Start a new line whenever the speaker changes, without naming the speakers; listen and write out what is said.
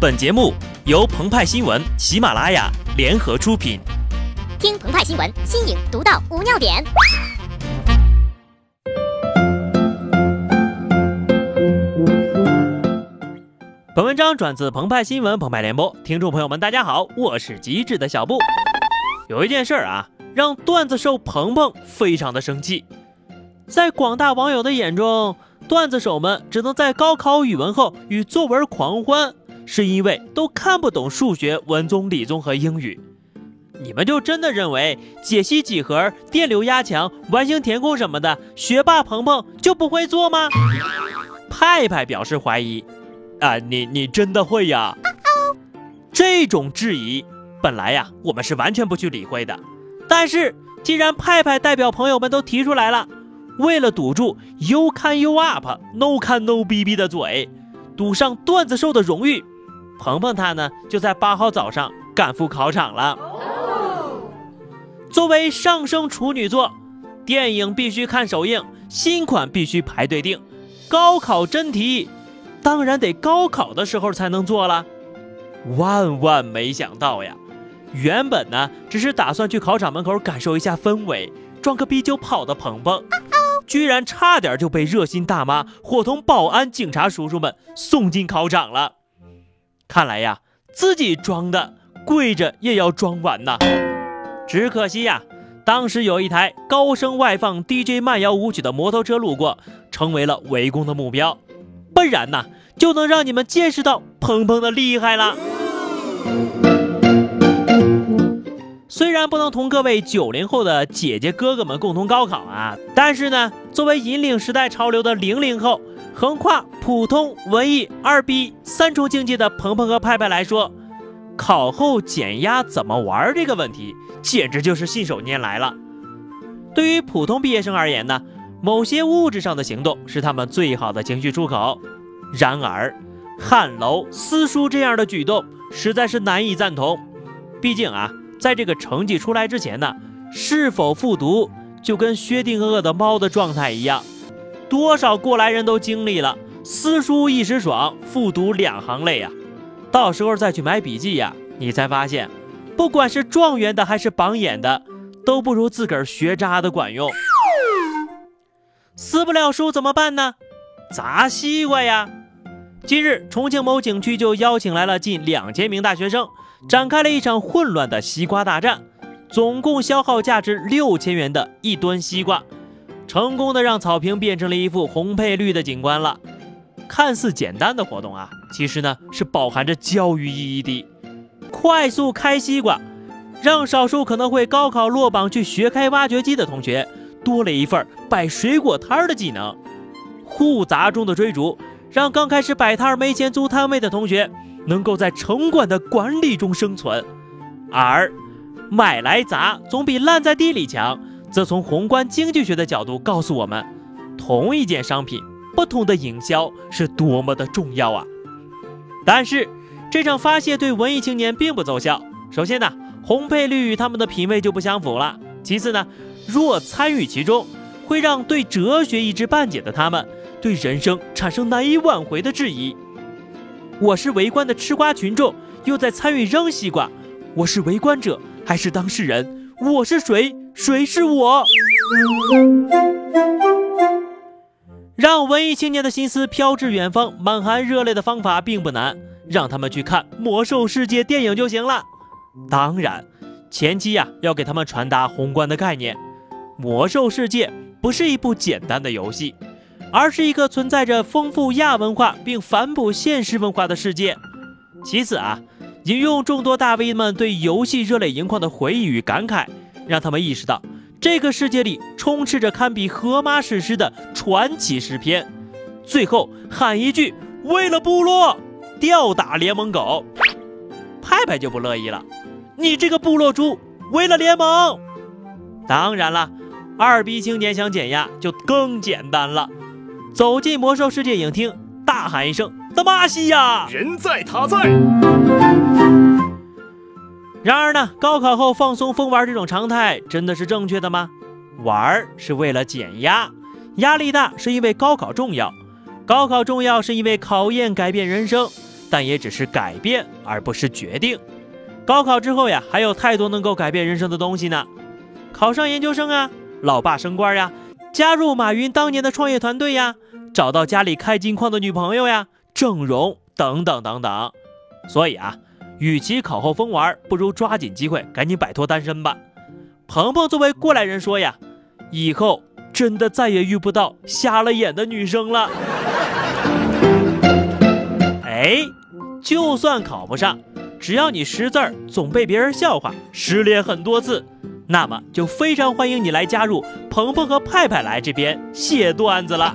本节目由澎湃新闻、喜马拉雅联合出品。
听澎湃新闻，新颖独到，无尿点。
本文章转自澎湃新闻澎湃联播，听众朋友们，大家好，我是机智的小布。有一件事儿啊，让段子手鹏鹏非常的生气。在广大网友的眼中，段子手们只能在高考语文后与作文狂欢。是因为都看不懂数学、文综、理综和英语，你们就真的认为解析几何、电流压强、完形填空什么的，学霸鹏鹏就不会做吗？派派表示怀疑，啊，你你真的会呀？这种质疑本来呀，我们是完全不去理会的，但是既然派派代表朋友们都提出来了，为了堵住 “you can you up”，“no can no bb” 的嘴，赌上段子手的荣誉。鹏鹏他呢，就在八号早上赶赴考场了。作为上升处女座，电影必须看首映，新款必须排队订，高考真题当然得高考的时候才能做了。万万没想到呀，原本呢只是打算去考场门口感受一下氛围，装个逼就跑的鹏鹏，居然差点就被热心大妈伙同保安、警察叔叔们送进考场了。看来呀，自己装的跪着也要装完呐。只可惜呀，当时有一台高声外放 DJ 慢摇舞曲的摩托车路过，成为了围攻的目标。不然呐，就能让你们见识到砰砰的厉害了。虽然不能同各位九零后的姐姐哥哥们共同高考啊，但是呢，作为引领时代潮流的零零后。横跨普通、文艺、二逼三重境界的鹏鹏和派派来说，考后减压怎么玩这个问题，简直就是信手拈来了。对于普通毕业生而言呢，某些物质上的行动是他们最好的情绪出口。然而，汗楼、撕书这样的举动实在是难以赞同。毕竟啊，在这个成绩出来之前呢，是否复读就跟薛定谔的猫的状态一样。多少过来人都经历了，撕书一时爽，复读两行泪呀。到时候再去买笔记呀，你才发现，不管是状元的还是榜眼的，都不如自个儿学渣的管用。撕不了书怎么办呢？砸西瓜呀！今日重庆某景区就邀请来了近两千名大学生，展开了一场混乱的西瓜大战，总共消耗价值六千元的一吨西瓜。成功的让草坪变成了一幅红配绿的景观了。看似简单的活动啊，其实呢是饱含着教育意义的。快速开西瓜，让少数可能会高考落榜去学开挖掘机的同学多了一份摆水果摊的技能。互砸中的追逐，让刚开始摆摊没钱租摊位的同学能够在城管的管理中生存。而买来砸总比烂在地里强。则从宏观经济学的角度告诉我们，同一件商品，不同的营销是多么的重要啊！但是这场发泄对文艺青年并不奏效。首先呢，红配绿与他们的品味就不相符了；其次呢，若参与其中，会让对哲学一知半解的他们，对人生产生难以挽回的质疑。我是围观的吃瓜群众，又在参与扔西瓜，我是围观者还是当事人？我是谁？谁是我？让文艺青年的心思飘至远方，满含热泪的方法并不难，让他们去看《魔兽世界》电影就行了。当然，前期呀要给他们传达宏观的概念，《魔兽世界》不是一部简单的游戏，而是一个存在着丰富亚文化并反哺现实文化的世界。其次啊，引用众多大 V 们对游戏热泪盈眶的回忆与感慨。让他们意识到，这个世界里充斥着堪比荷马史诗的传奇诗篇。最后喊一句：“为了部落，吊打联盟狗。”派派就不乐意了：“你这个部落猪，为了联盟！”当然了，二逼青年想减压就更简单了，走进魔兽世界影厅，大喊一声：“德玛西亚，
人在塔在！”
然而呢，高考后放松疯玩这种常态真的是正确的吗？玩是为了减压，压力大是因为高考重要，高考重要是因为考验改变人生，但也只是改变，而不是决定。高考之后呀，还有太多能够改变人生的东西呢。考上研究生啊，老爸升官呀，加入马云当年的创业团队呀，找到家里开金矿的女朋友呀，整容等等等等。所以啊，与其考后疯玩，不如抓紧机会，赶紧摆脱单身吧。鹏鹏作为过来人说呀，以后真的再也遇不到瞎了眼的女生了。哎，就算考不上，只要你识字儿，总被别人笑话，失恋很多次，那么就非常欢迎你来加入鹏鹏和派派来这边写段子了。